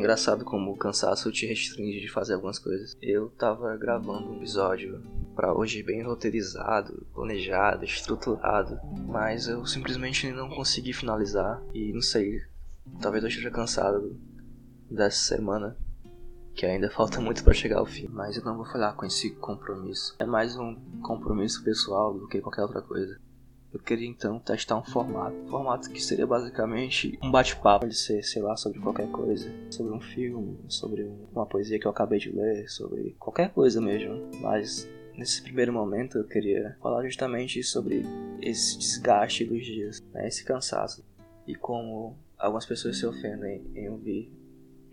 engraçado como o cansaço te restringe de fazer algumas coisas. Eu tava gravando um episódio para hoje bem roteirizado, planejado, estruturado, mas eu simplesmente não consegui finalizar e não sei, talvez eu esteja cansado dessa semana, que ainda falta muito para chegar ao fim, mas eu não vou falar com esse compromisso. É mais um compromisso pessoal do que qualquer outra coisa. Eu queria então testar um formato. Um formato que seria basicamente um bate-papo. Pode ser, sei lá, sobre qualquer coisa. Sobre um filme, sobre uma poesia que eu acabei de ler, sobre qualquer coisa mesmo. Mas nesse primeiro momento eu queria falar justamente sobre esse desgaste dos dias, né? esse cansaço. E como algumas pessoas se ofendem em ouvir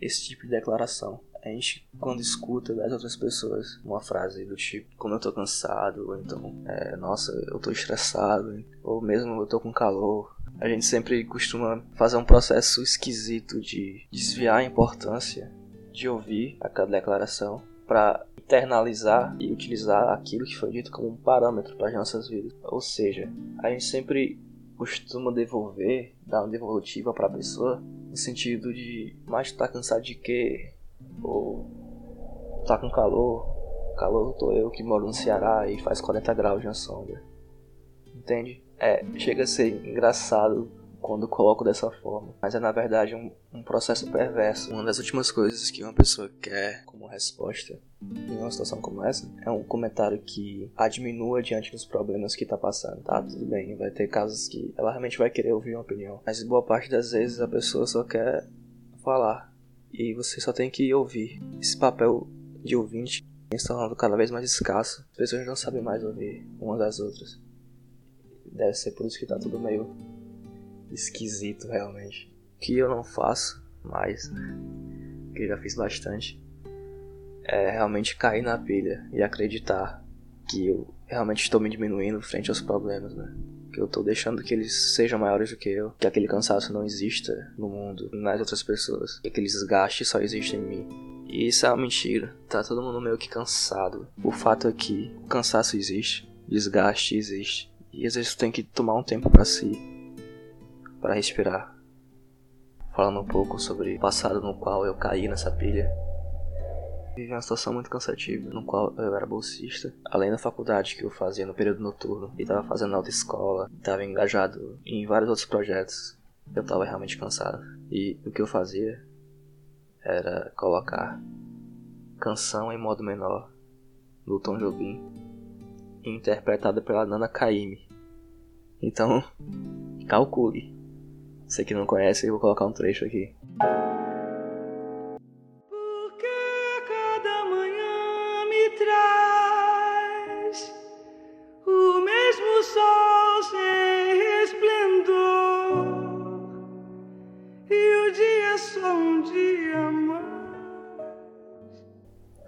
esse tipo de declaração. A gente, quando escuta das outras pessoas uma frase do tipo, como eu tô cansado, ou então, é, nossa, eu tô estressado, ou mesmo eu tô com calor, a gente sempre costuma fazer um processo esquisito de desviar a importância de ouvir aquela declaração para internalizar e utilizar aquilo que foi dito como um parâmetro para as nossas vidas. Ou seja, a gente sempre costuma devolver, dar uma devolutiva para a pessoa no sentido de, mas tá cansado de quê? Ou tá com calor? Calor tô eu que moro no Ceará e faz 40 graus na sombra. Entende? É, chega a ser engraçado quando coloco dessa forma. Mas é na verdade um, um, processo perverso. Uma das últimas coisas que uma pessoa quer como resposta em uma situação como essa é um comentário que a diminua diante dos problemas que tá passando. Tá, tudo bem, vai ter casos que ela realmente vai querer ouvir uma opinião. Mas boa parte das vezes a pessoa só quer falar. E você só tem que ouvir. Esse papel de ouvinte está tornando cada vez mais escasso. As pessoas não sabem mais ouvir umas das outras. Deve ser por isso que tá tudo meio esquisito realmente. Que eu não faço mais, que já fiz bastante, é realmente cair na pilha e acreditar que eu realmente estou me diminuindo frente aos problemas, né? Que eu estou deixando que eles sejam maiores do que eu, que aquele cansaço não exista no mundo, nas outras pessoas, que aquele desgaste só existe em mim. E isso é uma mentira. Tá todo mundo meio que cansado. O fato é que o cansaço existe, desgaste existe. E às vezes tem que tomar um tempo para si, para respirar. Falando um pouco sobre o passado no qual eu caí nessa pilha. Vivi uma situação muito cansativa, no qual eu era bolsista, além da faculdade que eu fazia no período noturno, e estava fazendo autoescola, estava engajado em vários outros projetos. Eu estava realmente cansado. E o que eu fazia era colocar canção em modo menor no Tom Jobim, interpretada pela Nana Caymmi. Então, calcule você que não conhece, eu vou colocar um trecho aqui.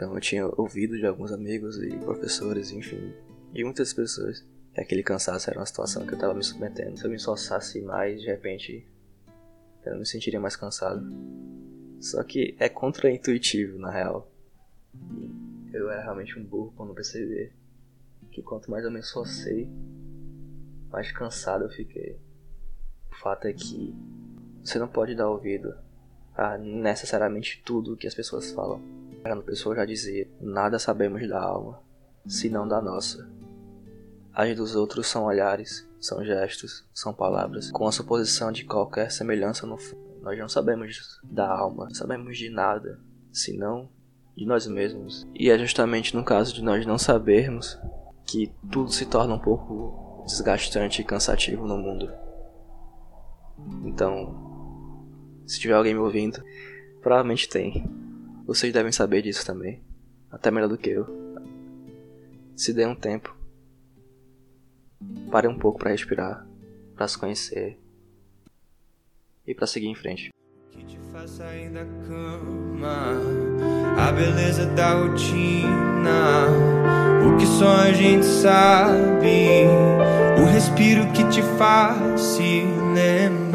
Então eu tinha ouvido de alguns amigos e professores, enfim, de muitas pessoas que aquele cansaço era uma situação que eu tava me submetendo. Se eu me esforçasse mais, de repente, eu me sentiria mais cansado. Só que é contraintuitivo, na real. Eu era realmente um burro quando percebi que quanto mais eu me esforcei, mais cansado eu fiquei. O fato é que você não pode dar ouvido a necessariamente tudo que as pessoas falam. A pessoa já dizia: nada sabemos da alma, senão da nossa. As dos outros são olhares, são gestos, são palavras, com a suposição de qualquer semelhança no fundo. Nós não sabemos da alma, não sabemos de nada, senão de nós mesmos. E é justamente no caso de nós não sabermos que tudo se torna um pouco desgastante e cansativo no mundo. Então, se tiver alguém me ouvindo, provavelmente tem. Vocês devem saber disso também, até melhor do que eu. Se dê um tempo Pare um pouco para respirar, para se conhecer e para seguir em frente. Que te faz sair da cama, a beleza da rotina, o que só a gente sabe, o respiro que te faz se lembrar.